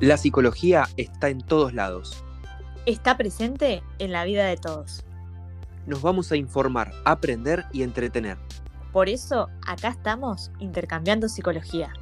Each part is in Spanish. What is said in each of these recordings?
La psicología está en todos lados. Está presente en la vida de todos. Nos vamos a informar, aprender y entretener. Por eso, acá estamos intercambiando psicología.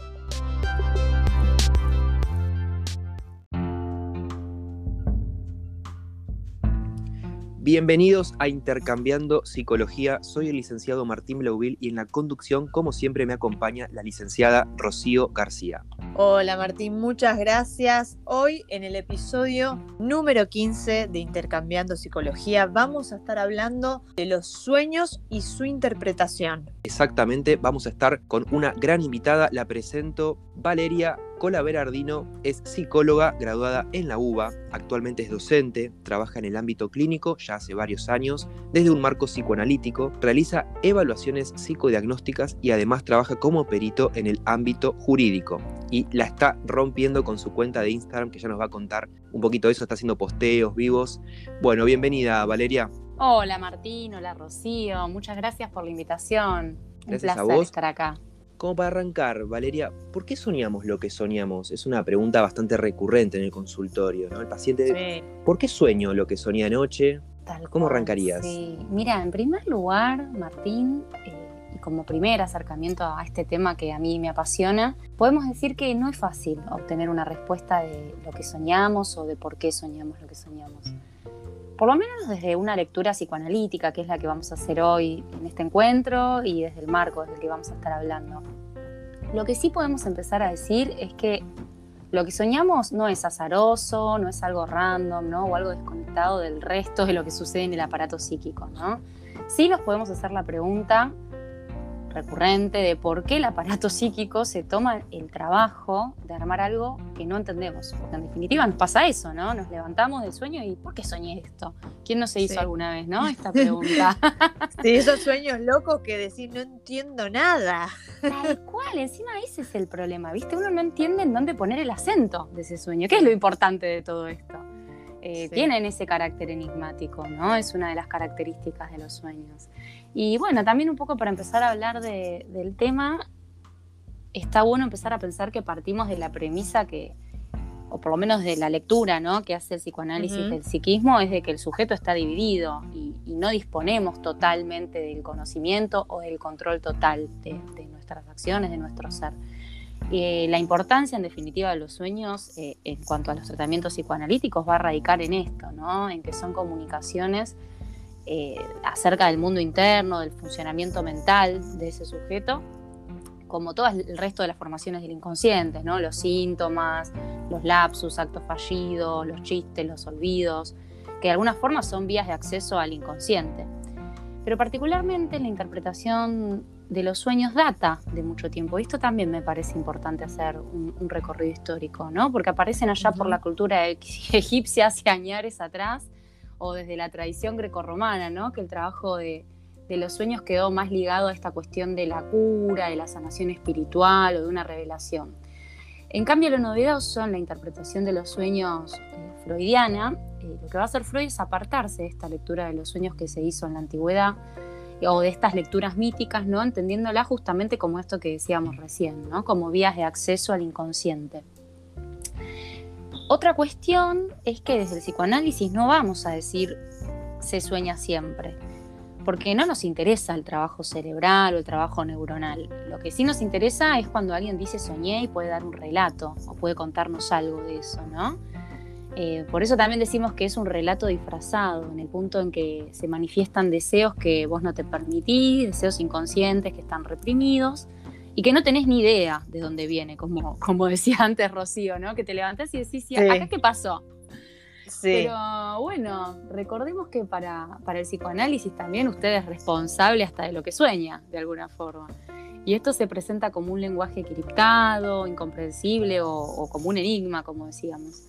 Bienvenidos a Intercambiando Psicología. Soy el licenciado Martín Blauville y en la conducción, como siempre, me acompaña la licenciada Rocío García. Hola Martín, muchas gracias. Hoy en el episodio número 15 de Intercambiando Psicología vamos a estar hablando de los sueños y su interpretación. Exactamente, vamos a estar con una gran invitada, la presento Valeria Cola Berardino es psicóloga graduada en la UBA, actualmente es docente, trabaja en el ámbito clínico ya hace varios años, desde un marco psicoanalítico, realiza evaluaciones psicodiagnósticas y además trabaja como perito en el ámbito jurídico. Y la está rompiendo con su cuenta de Instagram, que ya nos va a contar un poquito de eso, está haciendo posteos vivos. Bueno, bienvenida Valeria. Hola Martín, hola Rocío, muchas gracias por la invitación. Gracias un placer estar acá. Como para arrancar, Valeria, ¿por qué soñamos lo que soñamos? Es una pregunta bastante recurrente en el consultorio, ¿no? El paciente, ¿por qué sueño lo que soñé anoche? ¿Cómo arrancarías? Sí, mira, en primer lugar, Martín, eh, y como primer acercamiento a este tema que a mí me apasiona, podemos decir que no es fácil obtener una respuesta de lo que soñamos o de por qué soñamos lo que soñamos por lo menos desde una lectura psicoanalítica, que es la que vamos a hacer hoy en este encuentro y desde el marco desde el que vamos a estar hablando. Lo que sí podemos empezar a decir es que lo que soñamos no es azaroso, no es algo random, ¿no? O algo desconectado del resto de lo que sucede en el aparato psíquico, ¿no? Sí nos podemos hacer la pregunta recurrente de por qué el aparato psíquico se toma el trabajo de armar algo que no entendemos. Porque en definitiva nos pasa eso, ¿no? Nos levantamos del sueño y ¿por qué soñé esto? ¿Quién no se hizo alguna vez, no? Esta pregunta. Sí, esos sueños locos que decir no entiendo nada. Tal cual, encima ese es el problema, ¿viste? Uno no entiende en dónde poner el acento de ese sueño. ¿Qué es lo importante de todo esto? Eh, tienen ese carácter enigmático, ¿no? Es una de las características de los sueños. Y bueno, también un poco para empezar a hablar del tema, está bueno empezar a pensar que partimos de la premisa que, o por lo menos de la lectura ¿no? que hace el psicoanálisis del psiquismo, es de que el sujeto está dividido y, no disponemos totalmente del conocimiento o del control total de, nuestras acciones, de nuestro ser. Eh, la importancia, en definitiva, de los sueños eh, en cuanto a los tratamientos psicoanalíticos va a radicar en esto, ¿no? en que son comunicaciones eh, acerca del mundo interno, del funcionamiento mental de ese sujeto, como todo el resto de las formaciones del inconsciente, ¿no? los síntomas, los lapsus, actos fallidos, los chistes, los olvidos, que de alguna forma son vías de acceso al inconsciente. Pero particularmente la interpretación de los sueños data de mucho tiempo. Y esto también me parece importante hacer un, recorrido histórico, ¿no? Porque aparecen allá por la cultura egipcia hace años atrás o desde la tradición grecorromana, ¿no? que el trabajo de, los sueños quedó más ligado a esta cuestión de la cura, de la sanación espiritual o de una revelación. En cambio, lo novedoso en la interpretación de los sueños eh, freudiana, eh, lo que va a hacer Freud es apartarse de esta lectura de los sueños que se hizo en la antigüedad o de estas lecturas míticas, ¿no? entendiéndola justamente como esto que decíamos recién, ¿no? como vías de acceso al inconsciente. Otra cuestión es que desde el psicoanálisis no vamos a decir se sueña siempre, porque no nos interesa el trabajo cerebral o el trabajo neuronal. Lo que sí nos interesa es cuando alguien dice soñé y puede dar un relato o puede contarnos algo de eso, ¿no? Eh, por eso también decimos que es un relato disfrazado, en el punto en que se manifiestan deseos que vos no te permitís, deseos inconscientes que están reprimidos, y que no tenés ni idea de dónde viene, como, como decía antes Rocío, ¿no? Que te levantás y decís, sí. ¿acá qué pasó? Sí. Pero bueno, recordemos que para, para el psicoanálisis también usted es responsable hasta de lo que sueña, de alguna forma. Y esto se presenta como un lenguaje criptado, incomprensible o, o como un enigma, como decíamos.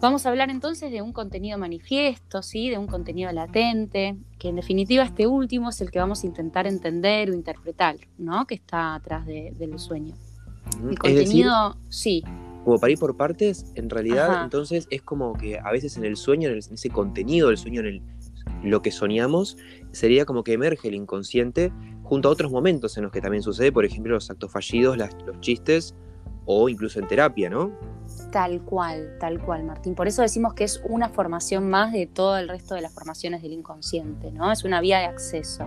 Vamos a hablar entonces de un contenido manifiesto, ¿sí? de un contenido latente, que en definitiva este último es el que vamos a intentar entender o interpretar, ¿no? que está atrás del sueño. El contenido, sí. Como para ir por partes, en realidad entonces es como que a veces en el sueño, en, ese contenido del sueño, en el, lo que soñamos, sería como que emerge el inconsciente junto a otros momentos en los que también sucede, por ejemplo, los actos fallidos, los chistes o incluso en terapia, ¿no? Tal cual, tal cual, Martín. Por eso decimos que es una formación más de todo el resto de las formaciones del inconsciente, ¿no? Es una vía de acceso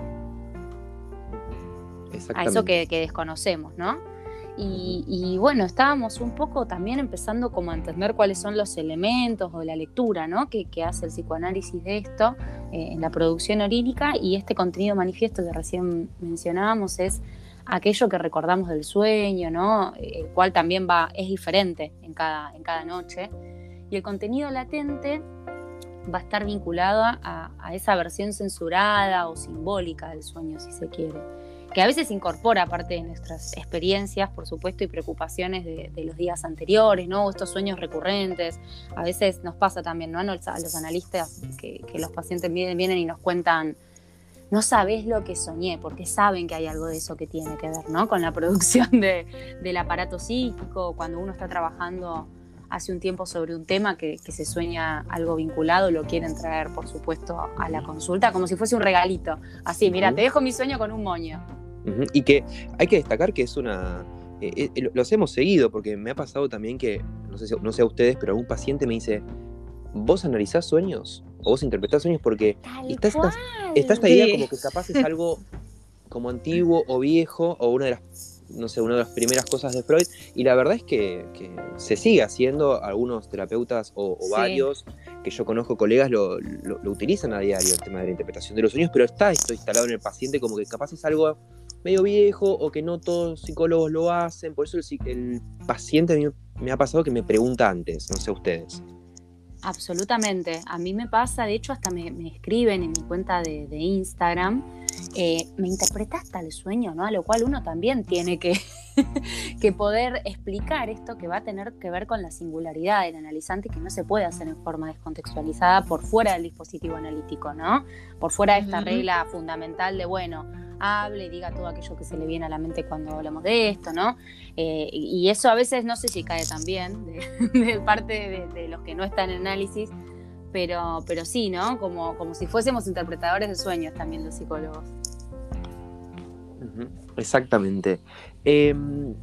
a eso que, desconocemos, ¿no? Y, bueno, estábamos un poco también empezando como a entender cuáles son los elementos o la lectura, ¿no? Que, hace el psicoanálisis de esto eh, en la producción orínica y este contenido manifiesto que recién mencionábamos es aquello que recordamos del sueño, ¿no? El cual también va, es diferente en cada, en cada noche. Y el contenido latente va a estar vinculado a, esa versión censurada o simbólica del sueño, si se quiere, que a veces incorpora parte de nuestras experiencias, por supuesto, y preocupaciones de, los días anteriores, ¿no? Estos sueños recurrentes. A veces nos pasa también, ¿no? A los, analistas que, que los pacientes vienen y nos cuentan no sabes lo que soñé, porque saben que hay algo de eso que tiene que ver, ¿no? Con la producción del aparato psíquico, cuando uno está trabajando hace un tiempo sobre un tema que, se sueña algo vinculado, lo quieren traer, por supuesto, a la consulta, como si fuese un regalito. Así, mira, te dejo mi sueño con un moño. Y que hay que destacar que es una... Eh, eh, los hemos seguido, porque me ha pasado también que, no sé, no sé a ustedes, pero algún paciente me dice, ¿vos analizás sueños? ¿O vos interpretás sueños? Porque está, esta idea como que capaz es algo como antiguo o viejo, o una de las, no sé, una de las primeras cosas de Freud, y la verdad es que, se sigue haciendo, algunos terapeutas o, varios que yo conozco, colegas, lo, utilizan a diario, el tema de la interpretación de los sueños, pero está esto instalado en el paciente como que capaz es algo medio viejo o que no todos los psicólogos lo hacen, por eso el, paciente a mí me ha pasado que me pregunta antes, no sé ustedes. Absolutamente. A mí me pasa, de hecho, hasta me, escriben en mi cuenta de, Instagram, eh, me interpretaste el sueño, ¿no? A lo cual uno también tiene que, que poder explicar esto que va a tener que ver con la singularidad del analizante que no se puede hacer en forma descontextualizada por fuera del dispositivo analítico, ¿no? Por fuera de esta regla fundamental de, bueno, hable y diga todo aquello que se le viene a la mente cuando hablamos de esto, ¿no? Eh, y eso a veces no sé si cae también de, parte de, los que no están en análisis, pero, pero sí, ¿no? Como, como si fuésemos interpretadores de sueños también los psicólogos. Exactamente. Em,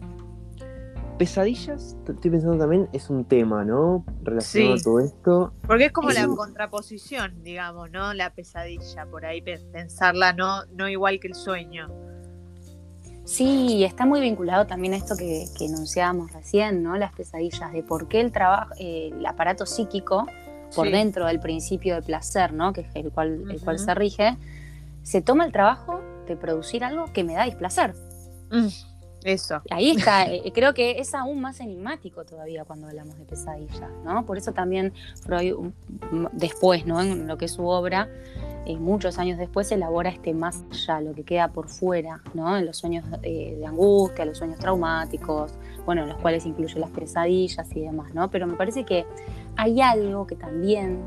pesadillas, estoy pensando también, es un tema, ¿no? Relacionado a todo esto. Porque es como la contraposición, digamos, ¿no? La pesadilla, por ahí pensarla no, no igual que el sueño. Sí, está muy vinculado también a esto que, enunciábamos recién, ¿no? Las pesadillas, de por qué el trabajo, eh, el aparato psíquico, por dentro del principio de placer, ¿no? Que es el cual, el cual se rige, se toma el trabajo de producir algo que me da displacer. Mm. Eso. Ahí está, eh, creo que es aún más enigmático todavía cuando hablamos de pesadillas, ¿no? Por eso también Freud después, ¿no? En lo que es su obra, eh, muchos años después elabora este más allá, lo que queda por fuera, ¿no? En los sueños eh, de angustia, los sueños traumáticos, bueno, en los cuales incluye las pesadillas y demás, ¿no? Pero me parece que hay algo que también,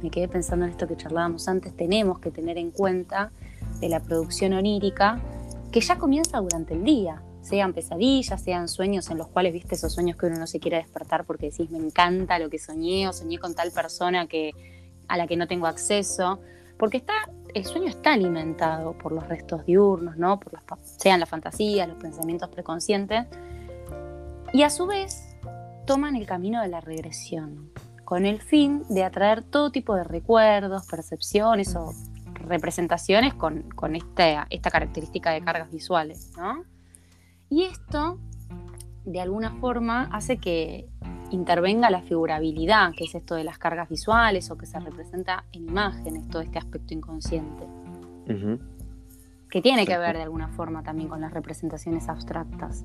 me quedé pensando en esto que charlábamos antes, tenemos que tener en cuenta de la producción onírica, que ya comienza durante el día, sean pesadillas, sean sueños en los cuales viste esos sueños que uno no se quiere despertar porque decís me encanta lo que soñé o soñé con tal persona que, a la que no tengo acceso, porque está, el sueño está alimentado por los restos diurnos, ¿no? por las, sean las fantasías, los pensamientos preconscientes, y a su vez toman el camino de la regresión, con el fin de atraer todo tipo de recuerdos, percepciones o representaciones con, esta, esta, característica de cargas visuales. ¿no? Y esto, de alguna forma, hace que intervenga la figurabilidad, que es esto de las cargas visuales o que se representa en imágenes, todo este aspecto inconsciente. Que tiene que ver de alguna forma también con las representaciones abstractas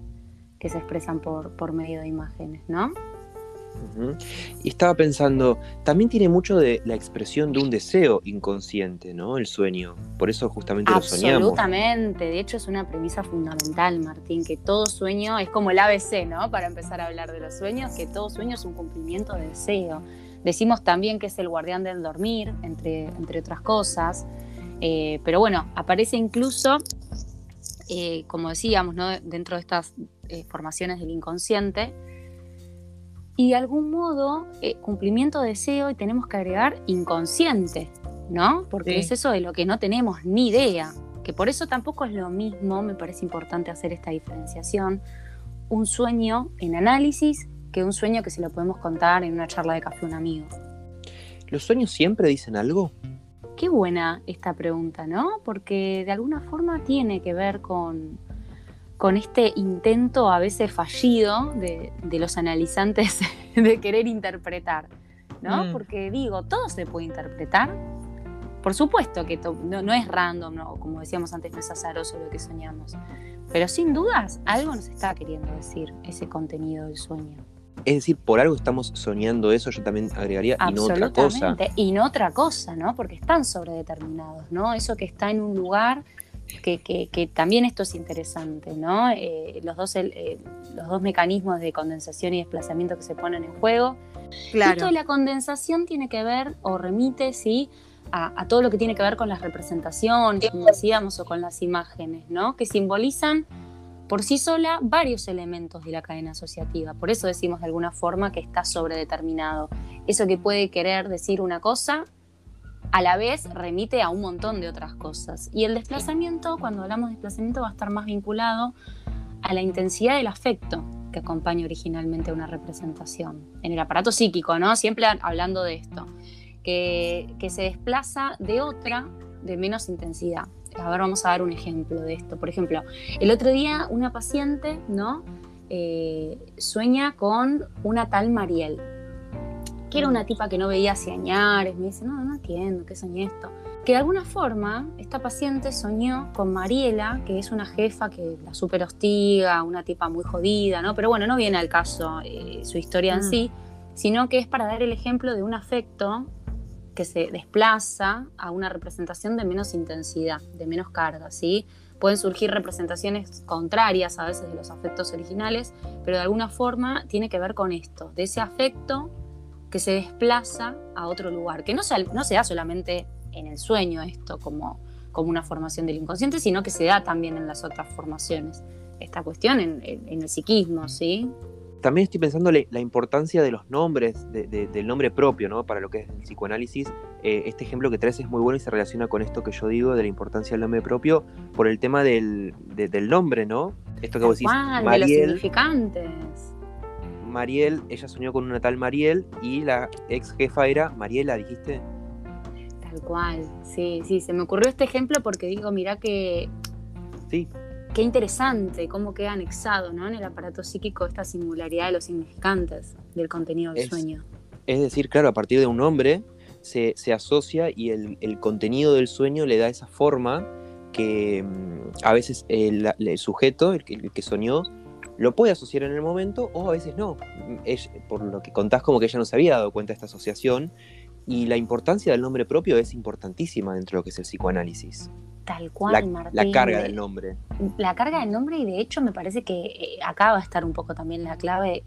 que se expresan por, por medio de imágenes, ¿no? Y estaba pensando, también tiene mucho de la expresión de un deseo inconsciente, ¿no? El sueño. Por eso justamente lo soñamos. Absolutamente. De hecho, es una premisa fundamental, Martín, que todo sueño es como el ABC, ¿no? Para empezar a hablar de los sueños, que todo sueño es un cumplimiento de deseo. Decimos también que es el guardián del dormir, entre, entre otras cosas. Eh, pero bueno, aparece incluso, eh, como decíamos, ¿no? dentro de estas eh, formaciones del inconsciente, y de algún modo eh, cumplimiento de deseo y tenemos que agregar inconsciente, ¿no? Porque es eso de lo que no tenemos ni idea, que por eso tampoco es lo mismo, me parece importante hacer esta diferenciación, un sueño en análisis que un sueño que se lo podemos contar en una charla de café a un amigo. ¿Los sueños siempre dicen algo? Qué buena esta pregunta, ¿no? Porque de alguna forma tiene que ver con, con este intento a veces fallido de, los analizantes de querer interpretar, ¿no? Mm. Porque digo, todo se puede interpretar. Por supuesto que no, es random, ¿no? como decíamos antes, no es azaroso lo que soñamos. Pero sin dudas, algo nos está queriendo decir ese contenido del sueño. Es decir, por algo estamos soñando eso, yo también agregaría, y no otra cosa. Y no otra cosa, ¿no? Porque están sobredeterminados, ¿no? Eso que está en un lugar, que, que, también esto es interesante, ¿no? Eh, los, dos, eh, los dos mecanismos de condensación y desplazamiento que se ponen en juego. Claro. Esto de la condensación tiene que ver, o remite, sí, a, a, todo lo que tiene que ver con las representaciones, como decíamos, o con las imágenes, ¿no? Que simbolizan por sí sola varios elementos de la cadena asociativa. Por eso decimos de alguna forma que está sobredeterminado. Eso que puede querer decir una cosa, a la vez remite a un montón de otras cosas. Y el desplazamiento, cuando hablamos de desplazamiento, va a estar más vinculado a la intensidad del afecto que acompaña originalmente a una representación. En el aparato psíquico, ¿no? Siempre hablando de esto. Que, que se desplaza de otra de menos intensidad. A ver, vamos a dar un ejemplo de esto. Por ejemplo, el otro día una paciente, ¿no? Eh, sueña con una tal Mariel, que era una tipa que no veía hace años. Me dice, no, no entiendo, ¿qué soñé esto? Que de alguna forma esta paciente soñó con Mariela, que es una jefa que la super hostiga, una tipa muy jodida, ¿no? Pero bueno, no viene al caso eh, su historia en mm. sí, sino que es para dar el ejemplo de un afecto que se desplaza a una representación de menos intensidad, de menos carga, ¿sí? Pueden surgir representaciones contrarias a veces de los afectos originales, pero de alguna forma tiene que ver con esto, de ese afecto que se desplaza a otro lugar, que no se, no se da solamente en el sueño esto como, como una formación del inconsciente, sino que se da también en las otras formaciones. Esta cuestión en, en el psiquismo, ¿sí? también estoy pensando la importancia de los nombres, del nombre propio, ¿no? Para lo que es el psicoanálisis. Eh, este ejemplo que traes es muy bueno y se relaciona con esto que yo digo de la importancia del nombre propio por el tema del, nombre, ¿no? Esto que vos decís, Mariel. De los significantes. Mariel, ella soñó con una tal Mariel y la ex jefa era Mariela, dijiste. Tal cual, sí, sí, se me ocurrió este ejemplo porque digo, mira que... Sí qué interesante cómo queda anexado ¿no? en el aparato psíquico esta singularidad de los significantes del contenido del sueño. Es decir, claro, a partir de un nombre se, asocia y el, contenido del sueño le da esa forma que mm, a veces el, sujeto, el, que soñó, lo puede asociar en el momento o a veces no. por lo que contás como que ella no se había dado cuenta de esta asociación y la importancia del nombre propio es importantísima dentro de lo que es el psicoanálisis. Tal cual, la, Martín. La carga del nombre. La carga del nombre y de hecho me parece que eh, acá va a estar un poco también la clave,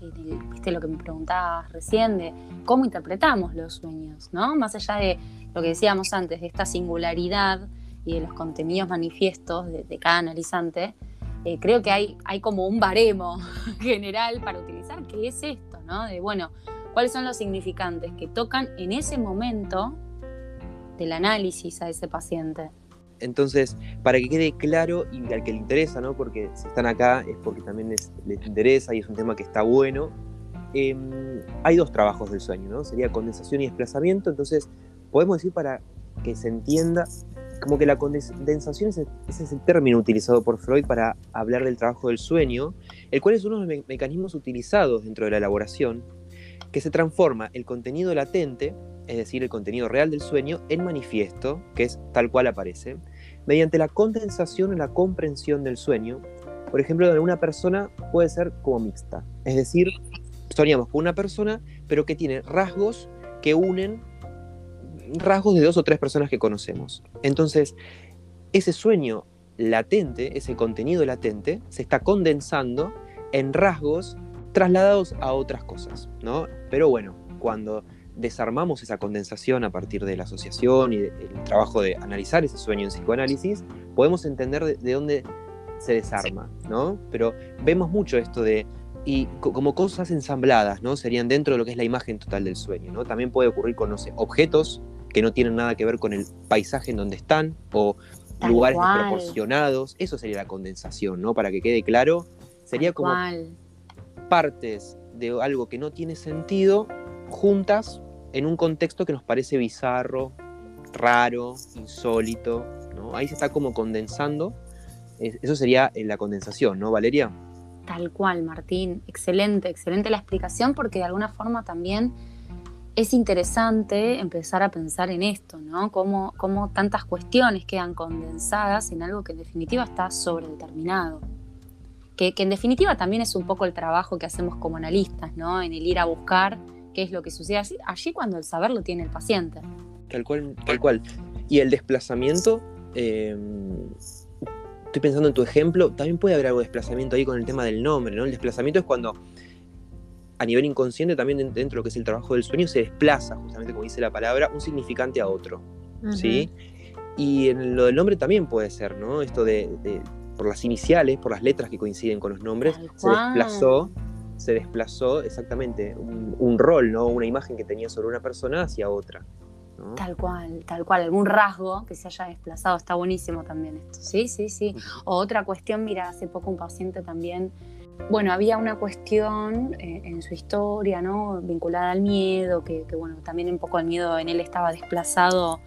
viste lo que me preguntabas recién, de cómo interpretamos los sueños, ¿no? Más allá de lo que decíamos antes, de esta singularidad y de los contenidos manifiestos de, cada analizante, eh, creo que hay, hay como un baremo general para utilizar, que es esto, ¿no? De, bueno, ¿cuáles son los significantes que tocan en ese momento del análisis a ese paciente? Entonces, para que quede claro y al que le interesa, ¿no? porque si están acá es porque también les, interesa y es un tema que está bueno, em, hay dos trabajos del sueño, ¿no? Sería condensación y desplazamiento, entonces podemos decir para que se entienda, como que la condensación es, ese es el término utilizado por Freud para hablar del trabajo del sueño, el cual es uno de los mecanismos utilizados dentro de la elaboración, que se transforma el contenido latente es decir, el contenido real del sueño, en manifiesto, que es tal cual aparece, mediante la condensación o la comprensión del sueño. Por ejemplo, de una persona puede ser como mixta, es decir, soñamos con una persona, pero que tiene rasgos que unen rasgos de dos o tres personas que conocemos. Entonces, ese sueño latente, ese contenido latente, se está condensando en rasgos trasladados a otras cosas, ¿no? Pero bueno, cuando desarmamos esa condensación a partir de la asociación y del trabajo de analizar ese sueño en psicoanálisis, podemos entender de, dónde se desarma, ¿no? Pero vemos mucho esto de, y como cosas ensambladas, ¿no? Serían dentro de lo que es la imagen total del sueño, ¿no? También puede ocurrir con, no sé, objetos que no tienen nada que ver con el paisaje en donde están, o lugares desproporcionados, eso sería la condensación, ¿no? Para que quede claro, sería como partes de algo que no tiene sentido juntas en un contexto que nos parece bizarro, raro, insólito, ¿no? Ahí se está como condensando. Eso sería eh, la condensación, ¿no, Valeria? Tal cual, Martín. Excelente, excelente la explicación porque de alguna forma también es interesante empezar a pensar en esto, ¿no? Cómo, cómo tantas cuestiones quedan condensadas en algo que en definitiva está sobredeterminado. Que, que, en definitiva también es un poco el trabajo que hacemos como analistas, ¿no? En el ir a buscar qué es lo que sucede allí, cuando el saber lo tiene el paciente. Tal cual, tal cual. Y el desplazamiento, em, estoy pensando en tu ejemplo, también puede haber algo de desplazamiento ahí con el tema del nombre, ¿no? El desplazamiento es cuando a nivel inconsciente también dentro de lo que es el trabajo del sueño se desplaza, justamente como dice la palabra, un significante a otro, ¿sí? Y en lo del nombre también puede ser, ¿no? Esto de, por las iniciales, por las letras que coinciden con los nombres, se desplazó, se desplazó exactamente un, rol, ¿no? Una imagen que tenía sobre una persona hacia otra. Tal cual, tal cual, algún rasgo que se haya desplazado, está buenísimo también esto. Sí, sí, sí. O otra cuestión, mira, hace poco un paciente también bueno, había una cuestión eh, en su historia, ¿no? Vinculada al miedo, que, bueno, también un poco el miedo en él estaba desplazado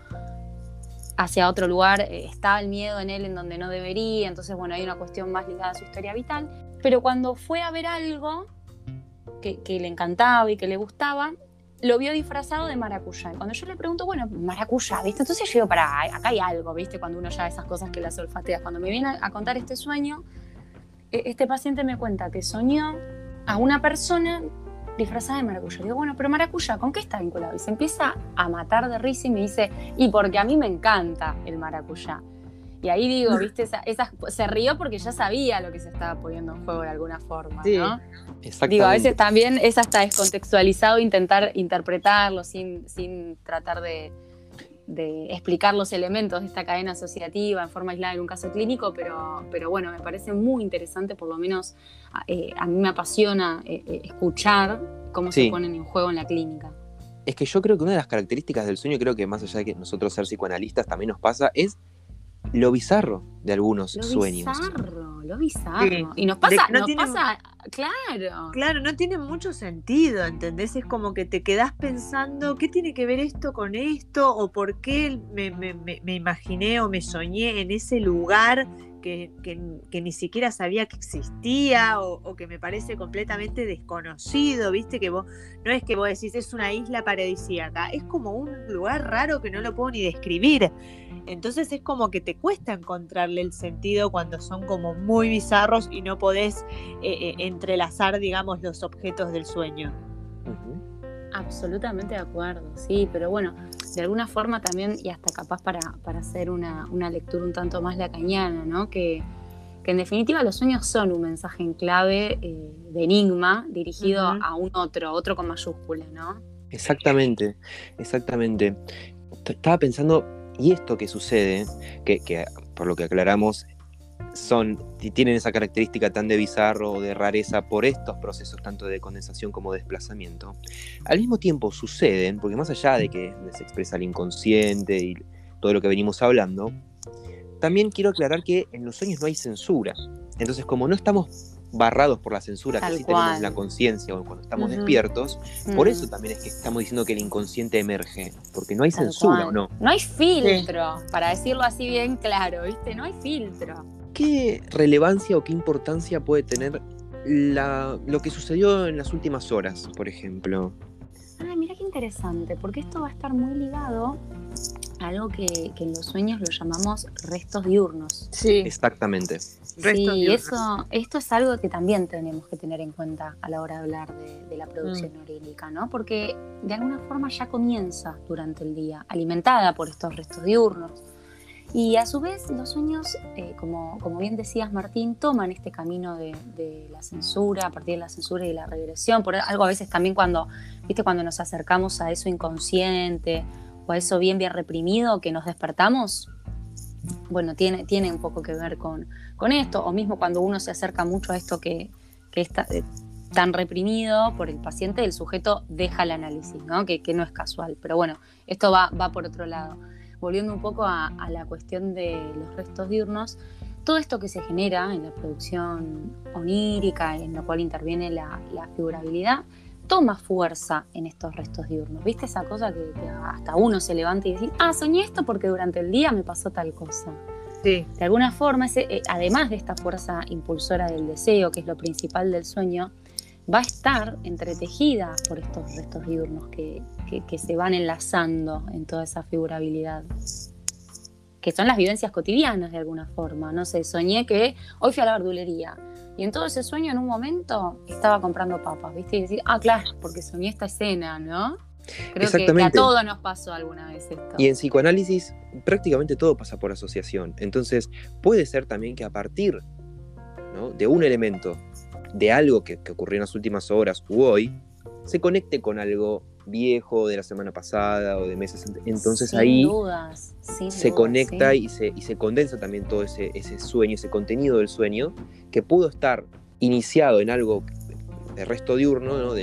hacia otro lugar, eh, estaba el miedo en él en donde no debería, entonces bueno, hay una cuestión más ligada a su historia vital, pero cuando fue a ver algo que, le encantaba y que le gustaba, lo vio disfrazado de maracuyá. Y cuando yo le pregunto, bueno, maracuyá, ¿viste? Entonces yo digo, para, acá hay algo, ¿viste? Cuando uno ya esas cosas que las olfatea. Cuando me viene a contar este sueño, este paciente me cuenta que soñó a una persona disfrazada de maracuyá. Digo, bueno, pero maracuyá, ¿con qué está vinculado? Y se empieza a matar de risa y me dice, y porque a mí me encanta el maracuyá. Y ahí digo, viste, se rió porque ya sabía lo que se estaba poniendo en juego de alguna forma, sí, ¿no? Digo, a veces también es hasta descontextualizado intentar interpretarlo sin, sin tratar de, de explicar los elementos de esta cadena asociativa en forma aislada en un caso clínico, pero, pero bueno, me parece muy interesante, por lo menos eh, a mí me apasiona eh, eh, escuchar cómo se ponen en juego en la clínica. Es que yo creo que una de las características del sueño, creo que más allá de que nosotros ser psicoanalistas también nos pasa, es lo bizarro de algunos lo sueños. Bizarro, lo bizarro. Y nos pasa, nos pasa, claro. Claro, no tiene mucho sentido, ¿entendés? Es como que te quedás pensando, ¿qué tiene que ver esto con esto? ¿O por qué me, imaginé o me soñé en ese lugar que, que, ni siquiera sabía que existía o, que me parece completamente desconocido, viste que vos, no es que vos decís es una isla paradisíaca, es como un lugar raro que no lo puedo ni describir. Entonces es como que te cuesta encontrarle el sentido cuando son como muy bizarros y no podés eh, eh, entrelazar, digamos, los objetos del sueño. Absolutamente de acuerdo, sí, pero bueno, de alguna forma también, y hasta capaz para, para hacer una, lectura un tanto más lacañana, ¿no? Que, que, en definitiva los sueños son un mensaje en clave eh, de enigma dirigido a un otro, otro con mayúscula, ¿no? Exactamente, exactamente. Estaba pensando, y esto que sucede, que, que por lo que aclaramos, son, tienen esa característica tan de bizarro o de rareza por estos procesos tanto de condensación como de desplazamiento, al mismo tiempo suceden, porque más allá de que se expresa el inconsciente y todo lo que venimos hablando, también quiero aclarar que en los sueños no hay censura. Entonces, como no estamos barrados por la censura que sí tenemos en la conciencia o cuando estamos despiertos, por eso también es que estamos diciendo que el inconsciente emerge, porque no hay censura, ¿o no? No hay filtro, para decirlo así bien claro, ¿viste? No hay filtro. ¿Qué relevancia o qué importancia puede tener lo que sucedió en las últimas horas, por ejemplo? Ah, mira qué interesante, porque esto va a estar muy ligado a algo que, en los sueños lo llamamos restos diurnos. Sí. Exactamente. sí, eso, esto es algo que también tenemos que tener en cuenta a la hora de hablar de, la producción mm. orínica, ¿no? Porque de alguna forma ya comienza durante el día, alimentada por estos restos diurnos. Y a su vez los sueños, eh, como, bien decías Martín, toman este camino de, la censura, a partir de la censura y la regresión, por algo a veces también cuando, viste, cuando nos acercamos a eso inconsciente o a eso bien bien reprimido que nos despertamos, bueno, tiene, tiene un poco que ver con, con esto, o mismo cuando uno se acerca mucho a esto que, que está eh, tan reprimido por el paciente, el sujeto deja el análisis, ¿no? Que, que no es casual, pero bueno, esto va, va por otro lado volviendo un poco a, la cuestión de los restos diurnos, todo esto que se genera en la producción onírica, en lo cual interviene la, figurabilidad, toma fuerza en estos restos diurnos. ¿Viste esa cosa que, hasta uno se levanta y dice, ah, soñé esto porque durante el día me pasó tal cosa? Sí. De alguna forma, eh, además de esta fuerza impulsora del deseo, que es lo principal del sueño, va a estar entretejida por estos restos diurnos que, que se van enlazando en toda esa figurabilidad que son las vivencias cotidianas de alguna forma. No sé, soñé que hoy fui a la verdulería y en todo ese sueño en un momento estaba comprando papas, ¿viste? Y decir, ah, claro, porque soñé esta escena, ¿no? Creo que, a todos nos pasó alguna vez esto. Y en psicoanálisis prácticamente todo pasa por asociación. Entonces puede ser también que a partir de un elemento, de algo que, que ocurrió en las últimas horas u hoy, se conecte con algo viejo de la semana pasada o de meses. Entonces ahí se conecta y, se, y se condensa también todo ese, ese sueño, ese contenido del sueño, que pudo estar iniciado en algo de resto diurno, ¿no?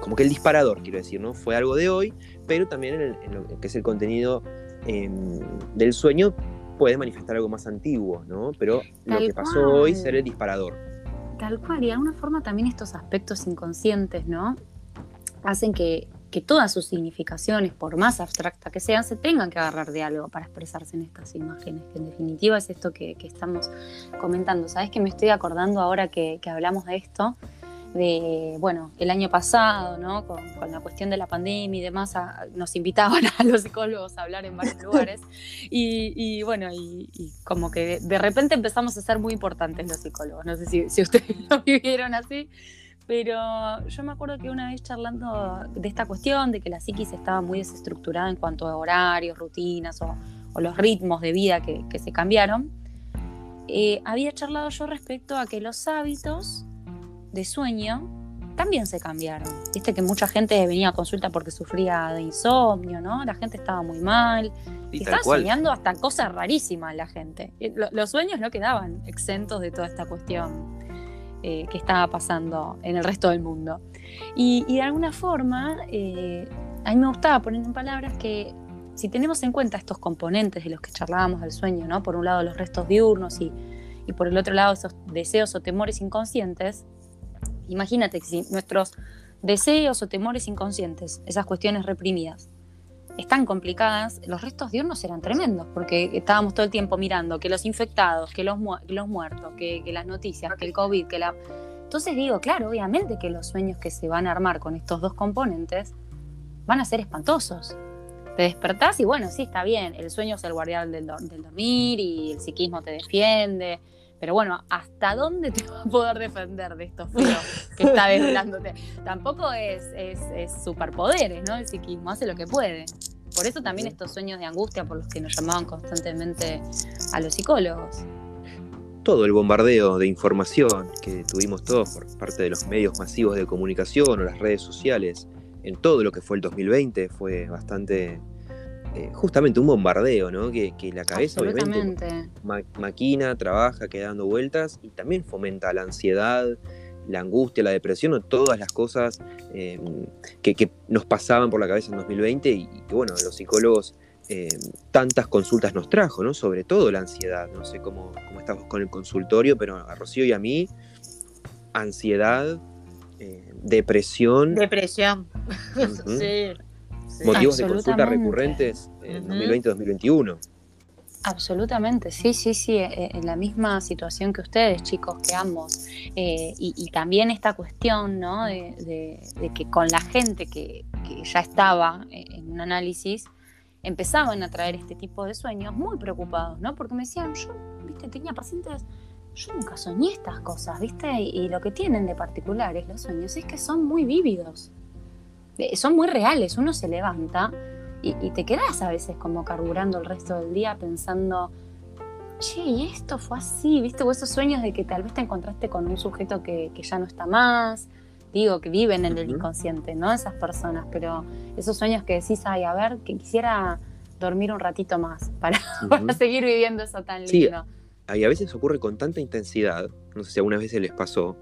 como que el disparador, quiero decir, ¿no? Fue algo de hoy, pero también en, lo que es el contenido em, del sueño puede manifestar algo más antiguo, ¿no? Pero lo que pasó hoy será el disparador. Tal cual, y de alguna forma también estos aspectos inconscientes, ¿no? hacen que, todas sus significaciones, por más abstractas que sean, se tengan que agarrar de algo para expresarse en estas imágenes, que en definitiva es esto que, estamos comentando. ¿Sabes que me estoy acordando ahora que, hablamos de esto? De, bueno, el año pasado, ¿no? Con, la cuestión de la pandemia y demás, nos invitaban a los psicólogos a hablar en varios lugares. Y, bueno, y, como que de, repente empezamos a ser muy importantes los psicólogos. No sé si, si ustedes lo vivieron así. Pero yo me acuerdo que una vez charlando de esta cuestión, de que la psiquis estaba muy desestructurada en cuanto a horarios, rutinas o, los ritmos de vida que, se cambiaron, eh, había charlado yo respecto a que los hábitos de sueño también se cambiaron. Viste que mucha gente venía a consulta porque sufría de insomnio, ¿no? La gente estaba muy mal. Y estaba soñando hasta cosas rarísimas la gente. Eh, los sueños no quedaban exentos de toda esta cuestión eh, que estaba pasando en el resto del mundo. Y, de alguna forma, eh, a mí me gustaba poner en palabras que si tenemos en cuenta estos componentes de los que charlábamos del sueño, ¿no? por un lado los restos diurnos y, y por el otro lado esos deseos o temores inconscientes, imagínate si nuestros deseos o temores inconscientes, esas cuestiones reprimidas, están complicadas, los restos diurnos eran tremendos, porque estábamos todo el tiempo mirando que los infectados, que los, muertos, que, las noticias, que el COVID, que la... Entonces digo, claro, obviamente que los sueños que se van a armar con estos dos componentes van a ser espantosos. Te despertás y bueno, sí, está bien, el sueño es el guardián del, dormir y el psiquismo te defiende, pero bueno, ¿hasta dónde te va a poder defender de estos fríos que está desvelándote? Tampoco es, es, superpoderes, ¿no? El psiquismo hace lo que puede. Por eso también estos sueños de angustia por los que nos llamaban constantemente a los psicólogos. Todo el bombardeo de información que tuvimos todos por parte de los medios masivos de comunicación o las redes sociales en todo lo que fue el 2020 fue bastante eh, justamente un bombardeo, ¿no? Que, la cabeza obviamente maquina, trabaja, queda dando vueltas y también fomenta la ansiedad, la angustia, la depresión o todas las cosas em, que, nos pasaban por la cabeza en 2020 y, que, bueno, los psicólogos em, tantas consultas nos trajo, ¿no? Sobre todo la ansiedad, no sé cómo, cómo estamos con el consultorio, pero a Rocío y a mí, ansiedad, eh, depresión. Depresión, sí motivos de consulta recurrentes en 2020-2021. Absolutamente, sí, sí, sí, eh, eh, en la misma situación que ustedes, chicos, que ambos. Eh, y, también esta cuestión, ¿no? De, que con la gente que, ya estaba en un análisis, empezaban a traer este tipo de sueños muy preocupados, ¿no? Porque me decían, yo, viste, tenía pacientes, yo nunca soñé estas cosas, viste, y lo que tienen de particulares los sueños es que son muy vívidos. Eh, son muy reales. Uno se levanta y, te quedas a veces como carburando el resto del día pensando, che, y esto fue así, ¿viste? O esos sueños de que tal vez te encontraste con un sujeto que, ya no está más, digo, que viven en el inconsciente, ¿no? Esas personas, pero esos sueños que decís, ay, a ver, que quisiera dormir un ratito más para, seguir viviendo eso tan lindo. Sí, y a veces ocurre con tanta intensidad, no sé si algunas veces les pasó,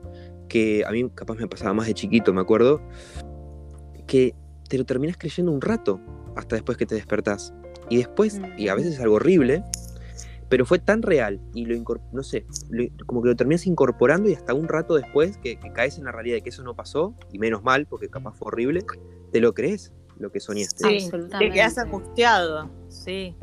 que a mí capaz me pasaba más de chiquito, me acuerdo, que te lo terminas creyendo un rato hasta después que te despertás. Y después, y a veces es algo horrible, pero fue tan real y lo no sé, como que lo terminas incorporando y hasta un rato después que, caes en la realidad de que eso no pasó, y menos mal, porque capaz fue horrible, te lo crees lo que soñaste. Sí, te quedas angustiado, sí.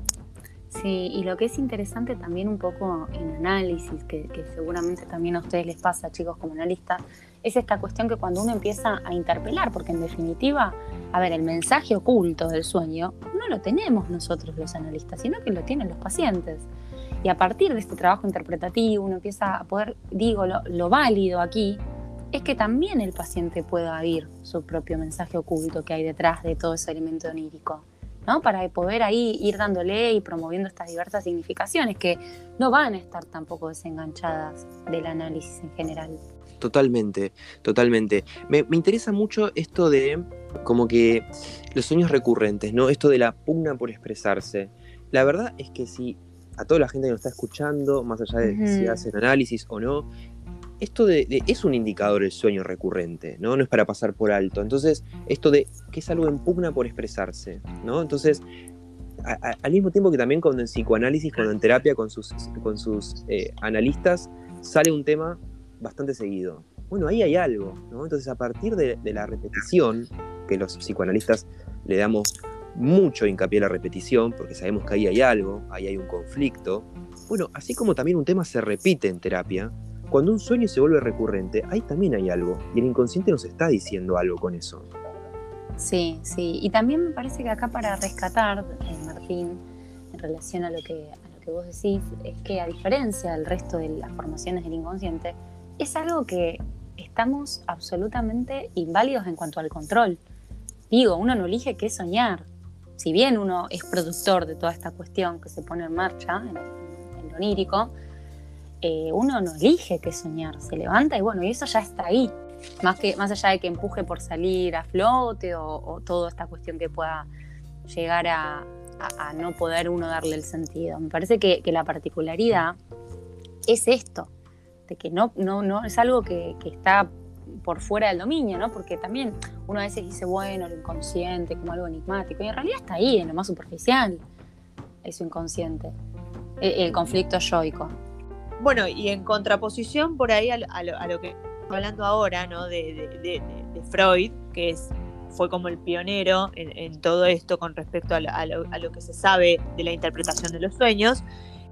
Sí, y lo que es interesante también un poco en análisis, que, seguramente también a ustedes les pasa, chicos, como analistas, es esta cuestión que cuando uno empieza a interpelar, porque en definitiva, a ver, el mensaje oculto del sueño no lo tenemos nosotros los analistas, sino que lo tienen los pacientes. Y a partir de este trabajo interpretativo uno empieza a poder, digo, lo, lo válido aquí es que también el paciente pueda oír su propio mensaje oculto que hay detrás de todo ese elemento onírico. Para poder ahí ir dándole y promoviendo estas diversas significaciones que no van a estar tampoco desenganchadas del análisis en general. Totalmente, totalmente. Me, interesa mucho esto de como que los sueños recurrentes, ¿no? Esto de la pugna por expresarse. La verdad es que si a toda la gente que nos está escuchando, más allá de si hacen análisis o no, esto de, es un indicador el sueño recurrente, ¿no? No es para pasar por alto. Entonces, esto de que es algo en pugna por expresarse, ¿no? Entonces, al mismo tiempo que también cuando en psicoanálisis, cuando en terapia con sus, con sus eh, analistas, sale un tema bastante seguido. Bueno, ahí hay algo. Entonces, a partir de, de la repetición, que los psicoanalistas le damos mucho hincapié a la repetición, porque sabemos que ahí hay algo, ahí hay un conflicto. Bueno, así como también un tema se repite en terapia, cuando un sueño se vuelve recurrente, ahí también hay algo. Y el inconsciente nos está diciendo algo con eso. Sí, sí. Y también me parece que acá para rescatar, eh, Martín, en relación a lo, que, a lo que vos decís, es que a diferencia del resto de las formaciones del inconsciente, es algo que estamos absolutamente inválidos en cuanto al control. Digo, uno no elige qué soñar. Si bien uno es productor de toda esta cuestión que se pone en marcha en, lo onírico, eh, uno no elige qué soñar, se levanta y bueno, y eso ya está ahí. Más, que, más allá de que empuje por salir a flote o, toda esta cuestión que pueda llegar a, no poder uno darle el sentido. Me parece que, la particularidad es esto, de que no, es algo que, está por fuera del dominio, ¿no? Porque también uno a veces dice, bueno, lo inconsciente como algo enigmático, y en realidad está ahí, en lo más superficial, eso inconsciente, el, el conflicto yoico. Bueno, y en contraposición por ahí a, lo, que estamos hablando ahora, ¿no? De, Freud, que es, fue como el pionero en, todo esto con respecto a lo, que se sabe de la interpretación de los sueños,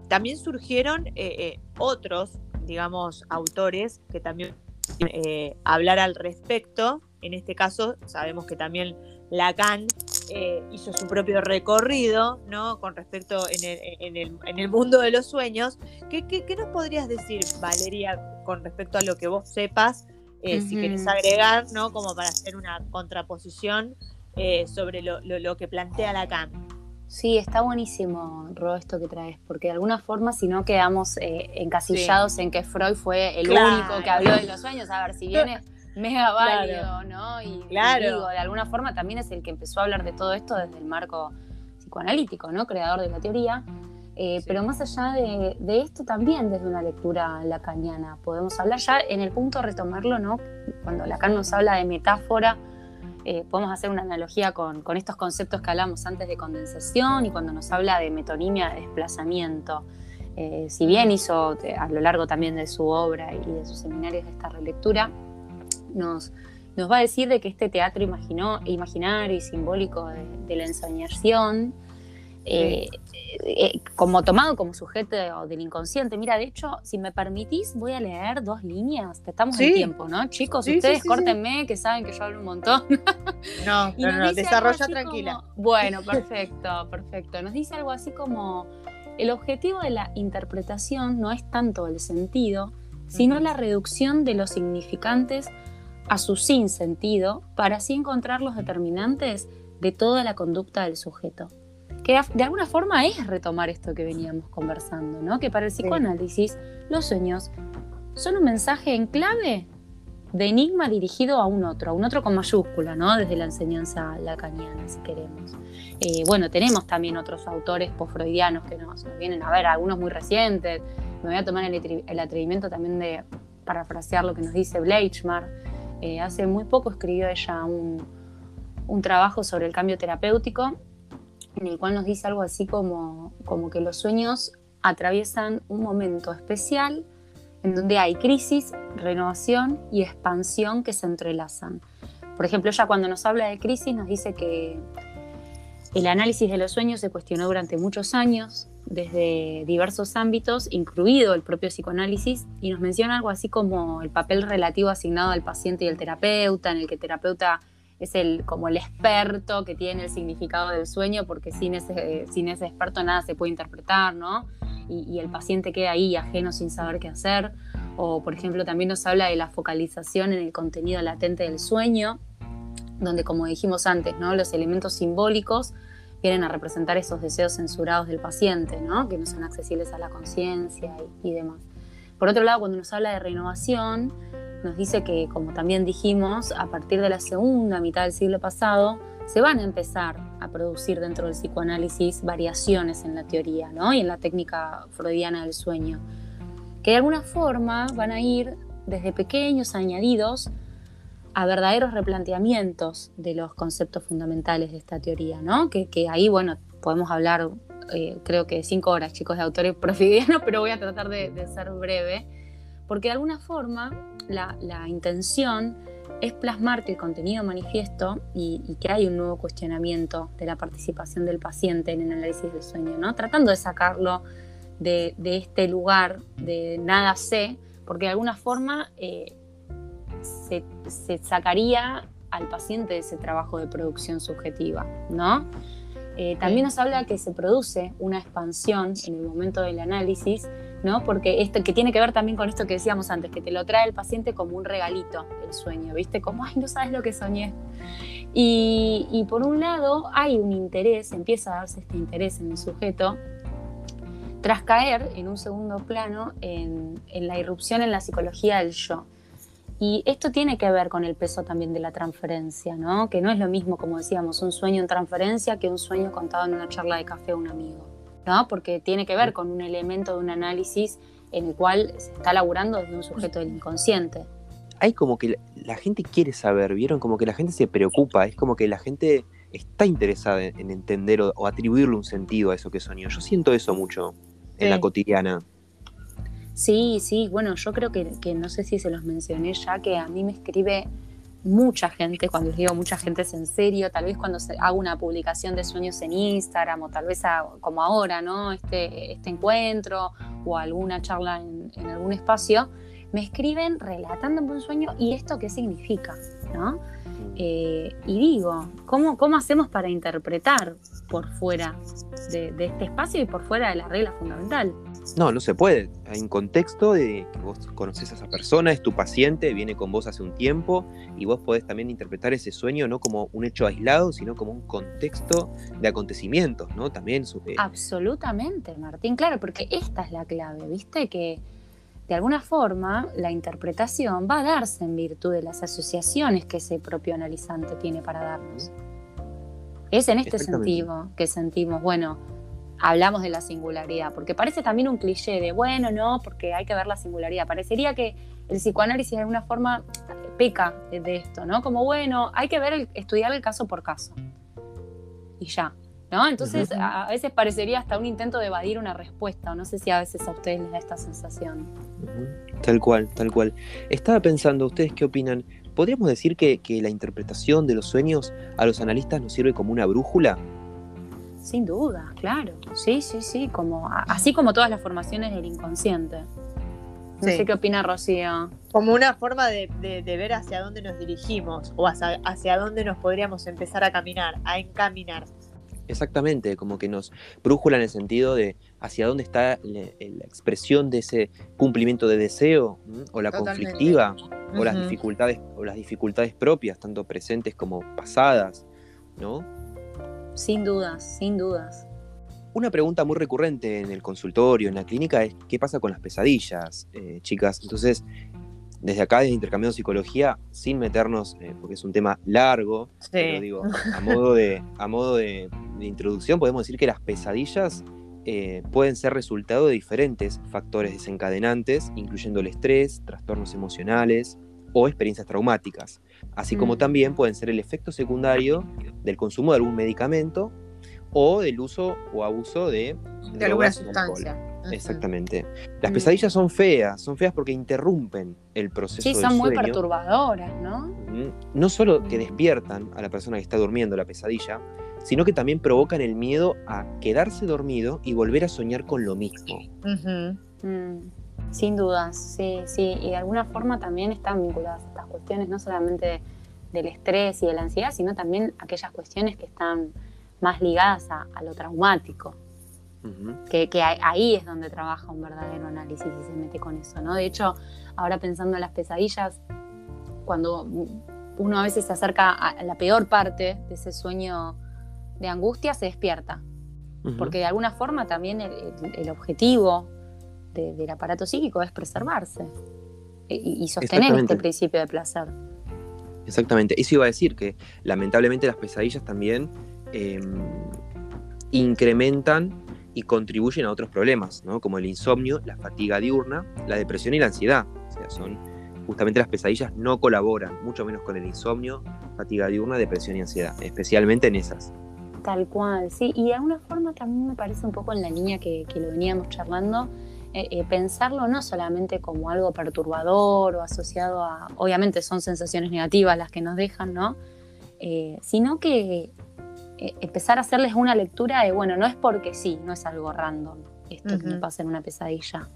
también surgieron eh, eh, otros, digamos, autores que también eh, hablar al respecto. En este caso, sabemos que también Lacan eh, hizo su propio recorrido, ¿no? Con respecto en el, mundo de los sueños. ¿Qué, nos podrías decir, Valeria, con respecto a lo que vos sepas, eh, si querés agregar, ¿no? Como para hacer una contraposición eh, sobre lo, que plantea Lacan. Sí, está buenísimo, Ro, esto que traes, porque de alguna forma, si no quedamos encasillados en que Freud fue el único que habló de los sueños, a ver, si viene mega válido, ¿no? Y, digo, de alguna forma también es el que empezó a hablar de todo esto desde el marco psicoanalítico, ¿no? Creador de la teoría. Eh, pero más allá de, esto también desde una lectura lacaniana podemos hablar ya en el punto retomarlo, ¿no? Cuando Lacan nos habla de metáfora, eh, podemos hacer una analogía con, estos conceptos que hablamos antes de condensación y cuando nos habla de metonimia de desplazamiento. Eh, si bien hizo a lo largo también de su obra y de sus seminarios esta relectura, nos, nos va a decir de que este teatro imaginó, imaginario y simbólico de, la ensoñación, eh, eh, como tomado como sujeto del inconsciente. Mira, de hecho, si me permitís, voy a leer dos líneas. Estamos en tiempo, ¿no? Chicos, ustedes córtenme, que saben que yo hablo un montón. no, no, no, desarrolla tranquila. bueno, perfecto, perfecto. Nos dice algo así como, el objetivo de la interpretación no es tanto el sentido, sino la reducción de los significantes a su sinsentido para así encontrar los determinantes de toda la conducta del sujeto. Que de alguna forma es retomar esto que veníamos conversando, ¿no? Que para el psicoanálisis los sueños son un mensaje en clave de enigma dirigido a un otro, a un otro con mayúscula, ¿no? Desde la enseñanza lacaniana, si queremos. Eh, bueno, tenemos también otros autores post-freudianos que nos, vienen a ver, algunos muy recientes. Me voy a tomar el, el atrevimiento también de parafrasear lo que nos dice Bleichmar, eh, hace muy poco escribió ella un, trabajo sobre el cambio terapéutico, en el cual nos dice algo así como, como que los sueños atraviesan un momento especial en donde hay crisis, renovación y expansión que se entrelazan. Por ejemplo, ella cuando nos habla de crisis nos dice que el análisis de los sueños se cuestionó durante muchos años, desde diversos ámbitos, incluido el propio psicoanálisis, y nos menciona algo así como el papel relativo asignado al paciente y el terapeuta, en el que el terapeuta es el, como el experto que tiene el significado del sueño, porque sin ese, sin ese experto nada se puede interpretar, ¿no? Y, y, el paciente queda ahí ajeno sin saber qué hacer. O, por ejemplo, también nos habla de la focalización en el contenido latente del sueño, donde, como dijimos antes, ¿no? los elementos simbólicos vienen a representar esos deseos censurados del paciente, ¿no? que no son accesibles a la conciencia y, y demás. Por otro lado, cuando nos habla de renovación, nos dice que, como también dijimos, a partir de la segunda mitad del siglo pasado, se van a empezar a producir dentro del psicoanálisis variaciones en la teoría ¿no? y en la técnica freudiana del sueño, que de alguna forma van a ir desde pequeños añadidos a verdaderos replanteamientos de los conceptos fundamentales de esta teoría, ¿no? Que, que ahí, bueno, podemos hablar, eh, creo que cinco horas, chicos, de autores profidianos, pero voy a tratar de, de, ser breve, porque de alguna forma la, la, intención es plasmar que el contenido manifiesto y, y, que hay un nuevo cuestionamiento de la participación del paciente en el análisis del sueño, ¿no? Tratando de sacarlo de, de este lugar de nada sé, porque de alguna forma... Eh, se, se, sacaría al paciente de ese trabajo de producción subjetiva, ¿no? Eh, también nos habla que se produce una expansión en el momento del análisis, ¿no? Porque esto que tiene que ver también con esto que decíamos antes, que te lo trae el paciente como un regalito el sueño, ¿viste? Como, ay, no sabes lo que soñé. Y, y por un lado hay un interés, empieza a darse este interés en el sujeto, tras caer en un segundo plano en, en la irrupción en la psicología del yo. Y esto tiene que ver con el peso también de la transferencia, ¿no? Que no es lo mismo, como decíamos, un sueño en transferencia que un sueño contado en una charla de café a un amigo, ¿no? Porque tiene que ver con un elemento de un análisis en el cual se está laburando desde un sujeto del inconsciente. Hay como que la gente quiere saber, ¿vieron? Como que la gente se preocupa, es como que la gente está interesada en entender o, o atribuirle un sentido a eso que soñó. Yo siento eso mucho en sí. la cotidiana. Sí, sí, bueno, yo creo que, que, no sé si se los mencioné ya, que a mí me escribe mucha gente, cuando les digo mucha gente es en serio, tal vez cuando hago una publicación de sueños en Instagram o tal vez como ahora, ¿no? Este, este encuentro o alguna charla en, algún espacio, me escriben relatándome un sueño y esto qué significa, ¿no? Eh, y digo, ¿cómo, ¿cómo hacemos para interpretar por fuera de, este espacio y por fuera de la regla fundamental? No, no se puede. Hay un contexto de que vos conoces a esa persona, es tu paciente, viene con vos hace un tiempo y vos podés también interpretar ese sueño no como un hecho aislado, sino como un contexto de acontecimientos, ¿no? También. Eh... Absolutamente, Martín, claro, porque esta es la clave, ¿viste? Que de alguna forma la interpretación va a darse en virtud de las asociaciones que ese propio analizante tiene para darnos. Es en este sentido que sentimos, bueno, hablamos de la singularidad, porque parece también un cliché de, bueno, no, porque hay que ver la singularidad. Parecería que el psicoanálisis de alguna forma peca de esto, ¿no? Como, bueno, hay que ver, el, estudiar el caso por caso. Y ya, ¿no? Entonces, uh -huh. a, veces parecería hasta un intento de evadir una respuesta, o no sé si a veces a ustedes les da esta sensación. Uh -huh. Tal cual, tal cual. Estaba pensando, ¿ustedes qué opinan? ¿Podríamos decir que, que, la interpretación de los sueños a los analistas nos sirve como una brújula? Sin duda, claro. Sí, sí, sí. Como, así como todas las formaciones del inconsciente. No sí. sé qué opina Rocío. Como una forma de, de, de, ver hacia dónde nos dirigimos o hacia, hacia dónde nos podríamos empezar a caminar, a encaminar. Exactamente, como que nos brújula en el sentido de hacia dónde está la, la expresión de ese cumplimiento de deseo o la Totalmente. conflictiva uh -huh. o las dificultades o las dificultades propias, tanto presentes como pasadas, ¿no? Sin dudas, sin dudas. Una pregunta muy recurrente en el consultorio, en la clínica, es qué pasa con las pesadillas, eh, chicas. Entonces, desde acá, desde Intercambiando Psicología, sin meternos, eh, porque es un tema largo, sí. pero digo, a modo de, a modo de, de introducción, podemos decir que las pesadillas eh, pueden ser resultado de diferentes factores desencadenantes, incluyendo el estrés, trastornos emocionales o experiencias traumáticas, así como mm. también pueden ser el efecto secundario del consumo de algún medicamento o del uso o abuso de, de alguna sustancia. Exactamente. Las pesadillas son feas, son feas porque interrumpen el proceso. Sí, son muy perturbadoras, ¿no? No solo que despiertan a la persona que está durmiendo la pesadilla, sino que también provocan el miedo a quedarse dormido y volver a soñar con lo mismo. Sin dudas, sí, sí. Y de alguna forma también están vinculadas estas cuestiones, no solamente del estrés y de la ansiedad, sino también aquellas cuestiones que están más ligadas a, lo traumático. que, ahí es donde trabaja un verdadero análisis y se mete con eso, ¿no? De hecho, ahora pensando en las pesadillas, cuando uno a veces se acerca a la peor parte de ese sueño de angustia se despierta. Porque de alguna forma también el, objetivo del aparato psíquico es preservarse y, sostener este principio de placer. Exactamente. Eso iba a decir que lamentablemente las pesadillas también em, incrementan y contribuyen a otros problemas, ¿no? como el insomnio, la fatiga diurna, la depresión y la ansiedad. O sea, son justamente las pesadillas no colaboran, mucho menos con el insomnio, fatiga diurna, depresión y ansiedad, especialmente en esas. Tal cual, sí. Y de alguna forma también me parece un poco en la línea que, lo veníamos charlando, eh, eh, pensarlo no solamente como algo perturbador o asociado a, obviamente son sensaciones negativas las que nos dejan, ¿no? Eh, sino que empezar a hacerles una lectura de, bueno, no es porque sí, no es algo random esto que me pasa en una pesadilla.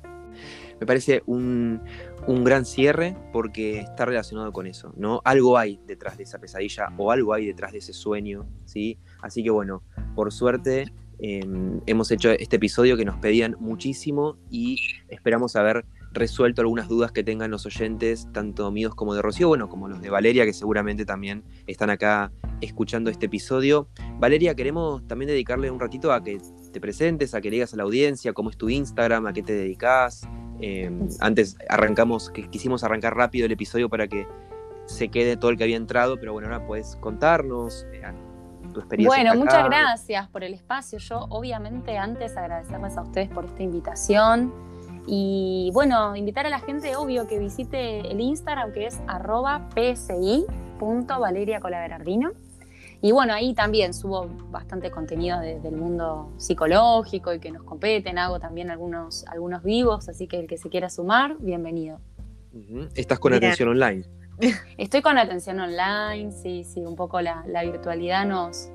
Me parece un, un, gran cierre porque está relacionado con eso, ¿no? Algo hay detrás de esa pesadilla o algo hay detrás de ese sueño, ¿sí? Así que bueno, por suerte em, hemos hecho este episodio que nos pedían muchísimo y esperamos haber resuelto algunas dudas que tengan los oyentes, tanto míos como de Rocío, bueno, como los de Valeria, que seguramente también están acá escuchando este episodio. Valeria, queremos también dedicarle un ratito a que te presentes, a que digas a la audiencia cómo es tu Instagram, a qué te dedicas. Em, antes arrancamos, quisimos arrancar rápido el episodio para que se quede todo el que había entrado, pero bueno, ahora puedes contarnos, eh, bueno, muchas gracias por el espacio. Yo obviamente antes agradecerles a ustedes por esta invitación. Y bueno, invitar a la gente, obvio, que visite el Instagram que es arroba psi.valeriacolaverardino. Y bueno, ahí también subo bastante contenido del mundo psicológico y que nos competen. Hago también algunos, algunos vivos, así que el que se quiera sumar, bienvenido. Estás con atención online. Estoy con atención online, sí, sí, un poco la, virtualidad nos,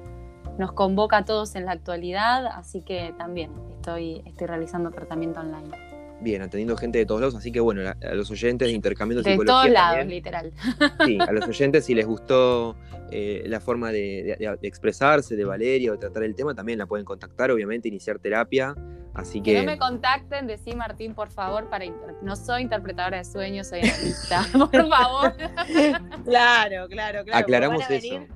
nos convoca a todos en la actualidad, así que también estoy, estoy realizando tratamiento online. Bien, atendiendo gente de todos lados, así que bueno, a los oyentes de Intercambio de, de todos lados, literal. Sí, a los oyentes, si les gustó eh, la forma de, expresarse de Valeria o de tratar el tema, también la pueden contactar, obviamente, iniciar terapia. Así que... que no me contacten, decí Martín, por favor, para no soy interpretadora de sueños, soy analista, por favor. claro, claro, claro. Aclaramos eso.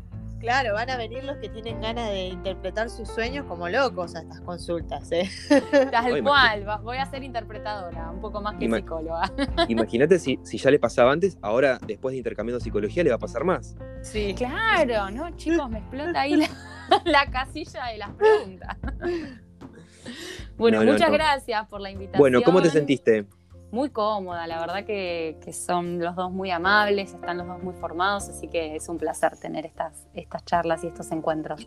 Claro, van a venir los que tienen ganas de interpretar sus sueños como locos a estas consultas. ¿eh? Tal cual, voy a ser interpretadora, un poco más que psicóloga. Imagínate si, si ya le pasaba antes, ahora después de intercambiando psicología le va a pasar más. Sí. Claro, ¿no? Chicos, me explota ahí la, casilla de las preguntas. Bueno, muchas gracias por la invitación. Bueno, ¿cómo te sentiste? Muy cómoda, la verdad que, son los dos muy amables, están los dos muy formados, así que es un placer tener estas, estas charlas y estos encuentros.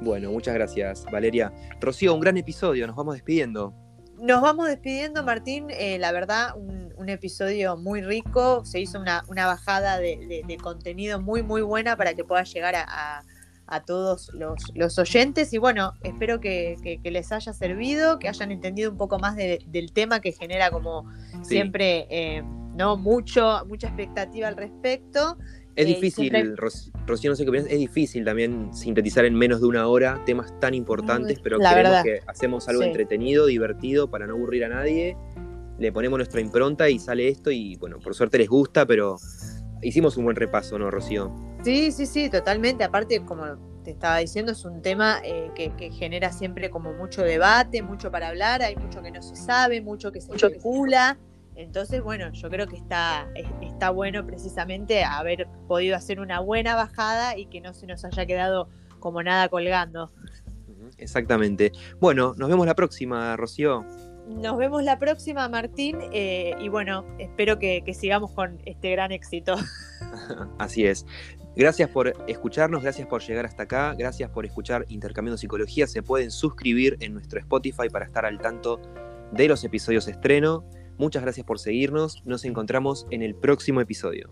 Bueno, muchas gracias, Valeria. Rocío, un gran episodio, nos vamos despidiendo. Nos vamos despidiendo, Martín. Eh, la verdad, un, episodio muy rico. Se hizo una, bajada de, contenido muy, muy buena para que pueda llegar a a todos los, oyentes. Y bueno, espero que, les haya servido, que hayan entendido un poco más del tema que genera como siempre eh, no mucho, mucha expectativa al respecto. Es eh, difícil, Rocío, no sé qué piensas, es difícil también sintetizar en menos de una hora temas tan importantes, pero queremos que hacemos algo entretenido, divertido, para no aburrir a nadie. Le ponemos nuestra impronta y sale esto y bueno, por suerte les gusta, pero hicimos un buen repaso, ¿no, Rocío? Sí, sí, sí, totalmente. Aparte, como te estaba diciendo, es un tema eh, que, genera siempre como mucho debate, mucho para hablar, hay mucho que no se sabe, mucho que se especula. Entonces, bueno, yo creo que está, está bueno precisamente haber podido hacer una buena bajada y que no se nos haya quedado como nada colgando. Exactamente. Bueno, nos vemos la próxima, Rocío. Nos vemos la próxima, Martín, eh, y bueno, espero que sigamos con este gran éxito. Así es. Gracias por escucharnos, gracias por llegar hasta acá, gracias por escuchar Intercambiando Psicología. Se pueden suscribir en nuestro Spotify para estar al tanto de los episodios estreno. Muchas gracias por seguirnos. Nos encontramos en el próximo episodio.